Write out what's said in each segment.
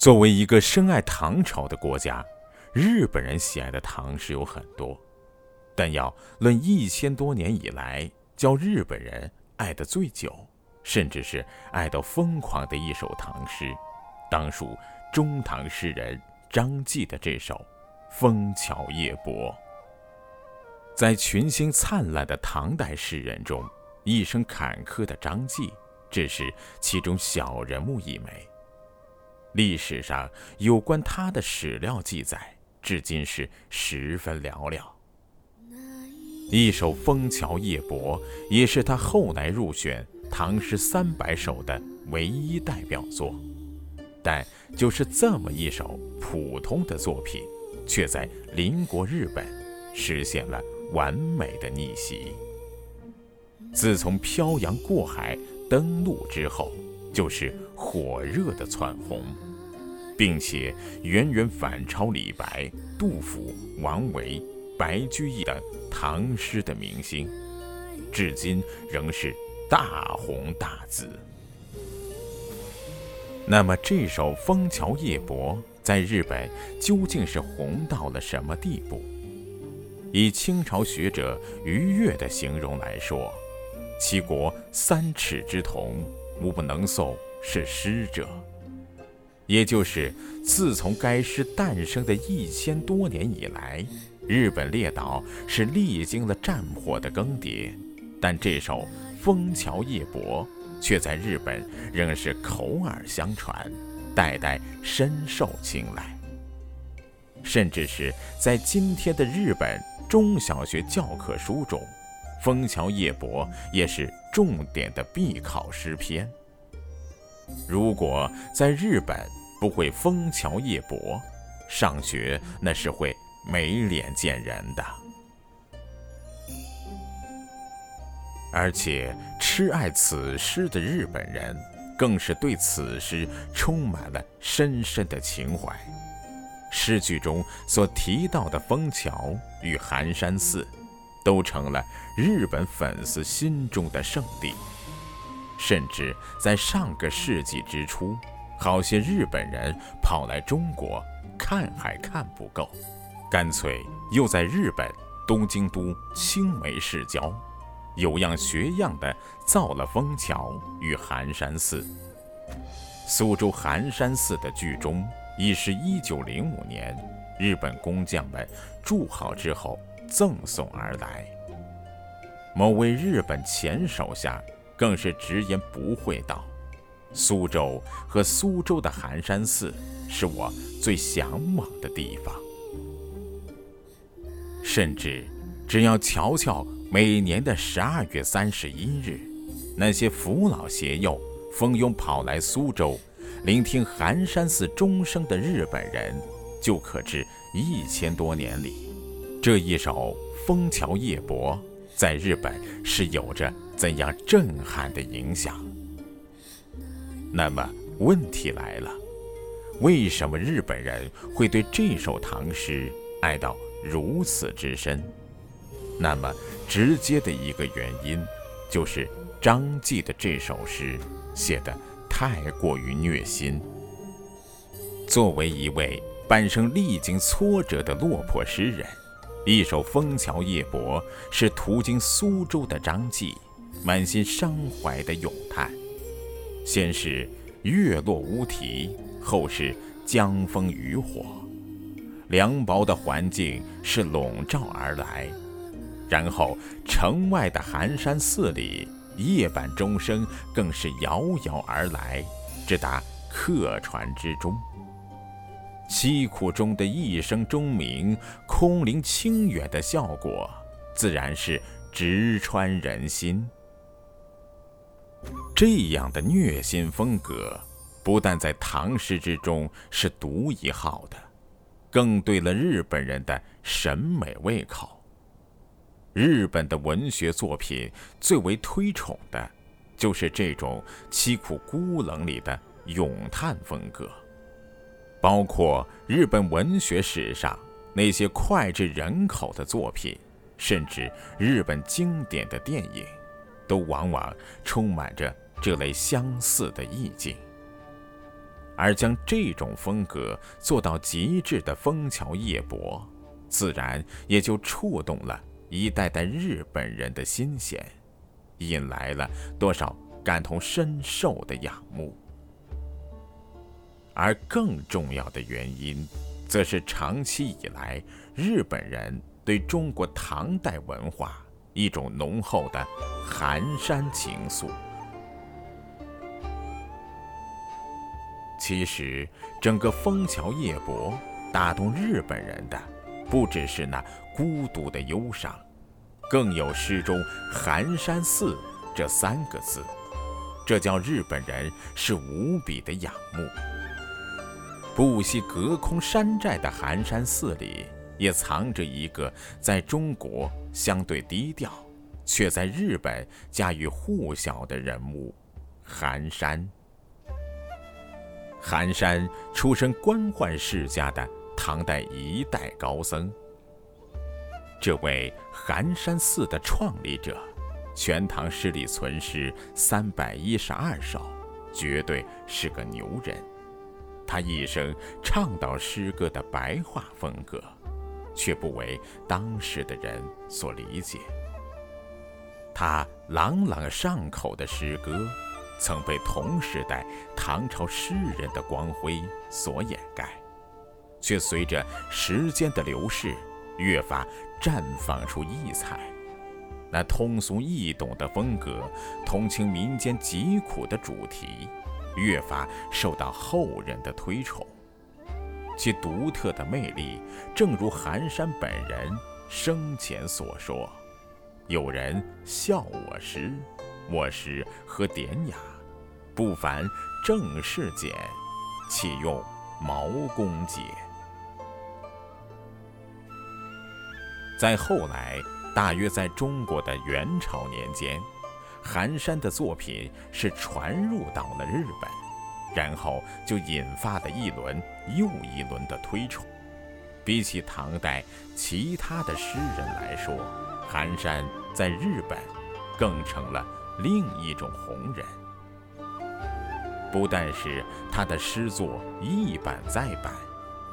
作为一个深爱唐朝的国家，日本人喜爱的唐诗有很多，但要论一千多年以来教日本人爱得最久，甚至是爱到疯狂的一首唐诗，当属中唐诗人张继的这首《枫桥夜泊》。在群星灿烂的唐代诗人中，一生坎坷的张继只是其中小人物一枚。历史上有关他的史料记载，至今是十分寥寥。一首《枫桥夜泊》也是他后来入选《唐诗三百首》的唯一代表作。但就是这么一首普通的作品，却在邻国日本实现了完美的逆袭。自从漂洋过海登陆之后，就是火热的窜红，并且远远反超李白、杜甫、王维、白居易等唐诗的明星，至今仍是大红大紫。那么，这首《枫桥夜泊》在日本究竟是红到了什么地步？以清朝学者于越的形容来说，其国三尺之童，无不能诵是诗者。也就是，自从该诗诞生的一千多年以来，日本列岛是历经了战火的更迭，但这首《枫桥夜泊》却在日本仍是口耳相传，代代深受青睐。甚至是在今天的日本中小学教科书中，《枫桥夜泊》也是重点的必考诗篇。如果在日本，不会枫桥夜泊，上学那是会没脸见人的。而且痴爱此诗的日本人，更是对此诗充满了深深的情怀。诗句中所提到的枫桥与寒山寺，都成了日本粉丝心中的圣地。甚至在上个世纪之初。好些日本人跑来中国看还看不够，干脆又在日本东京都青梅市郊，有样学样的造了枫桥与寒山寺。苏州寒山寺的剧中，已是一九零五年日本工匠们筑好之后赠送而来。某位日本前首相更是直言不讳道。苏州和苏州的寒山寺是我最向往的地方，甚至只要瞧瞧每年的十二月三十一日，那些扶老携幼、蜂拥跑来苏州聆听寒山寺钟声的日本人，就可知一千多年里，这一首《枫桥夜泊》在日本是有着怎样震撼的影响。那么问题来了，为什么日本人会对这首唐诗爱到如此之深？那么直接的一个原因，就是张继的这首诗写得太过于虐心。作为一位半生历经挫折的落魄诗人，一首《枫桥夜泊》是途经苏州的张继满心伤怀的咏叹。先是月落乌啼，后是江枫渔火，凉薄的环境是笼罩而来。然后城外的寒山寺里，夜半钟声更是遥遥而来，直达客船之中。凄苦中的一声钟鸣，空灵清远的效果，自然是直穿人心。这样的虐心风格，不但在唐诗之中是独一号的，更对了日本人的审美胃口。日本的文学作品最为推崇的，就是这种凄苦孤冷里的咏叹风格。包括日本文学史上那些脍炙人口的作品，甚至日本经典的电影。都往往充满着这类相似的意境，而将这种风格做到极致的枫桥夜泊，自然也就触动了一代代日本人的心弦，引来了多少感同身受的仰慕。而更重要的原因，则是长期以来日本人对中国唐代文化一种浓厚的寒山情愫。其实，整个枫桥夜泊打动日本人的，不只是那孤独的忧伤，更有诗中“寒山寺”这三个字，这叫日本人是无比的仰慕。不惜隔空山寨的寒山寺里，也藏着一个在中国相对低调，却在日本家喻户晓的人物——寒山。寒山出身官宦世家的唐代一代高僧。这位寒山寺的创立者，《全唐诗》里存诗三百一十二首，绝对是个牛人。他一生倡导诗歌的白话风格，却不为当时的人所理解。他朗朗上口的诗歌。曾被同时代唐朝诗人的光辉所掩盖，却随着时间的流逝，越发绽放出异彩。那通俗易懂的风格，同情民间疾苦的主题，越发受到后人的推崇。其独特的魅力，正如寒山本人生前所说：“有人笑我诗，我诗何典雅。”不凡正是简，岂用毛公解？在后来，大约在中国的元朝年间，寒山的作品是传入到了日本，然后就引发了一轮又一轮的推崇。比起唐代其他的诗人来说，寒山在日本更成了另一种红人。不但是他的诗作一版再版，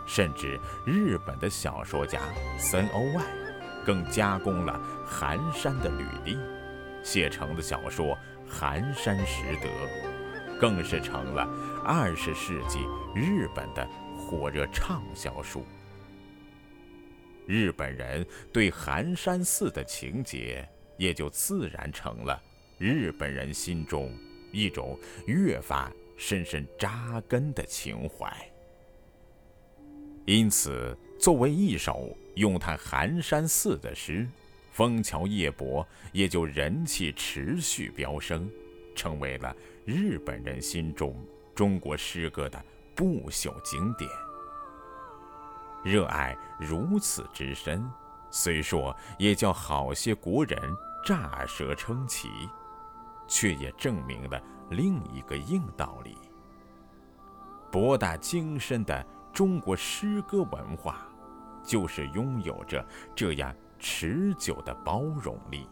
甚至日本的小说家森欧外更加工了寒山的履历，写成的小说《寒山拾得》，更是成了二十世纪日本的火热畅销书。日本人对寒山寺的情结，也就自然成了日本人心中一种越发。深深扎根的情怀，因此作为一首咏叹寒山寺的诗，《枫桥夜泊》也就人气持续飙升，成为了日本人心中中国诗歌的不朽经典。热爱如此之深，虽说也叫好些国人乍舌称奇，却也证明了。另一个硬道理：博大精深的中国诗歌文化，就是拥有着这样持久的包容力。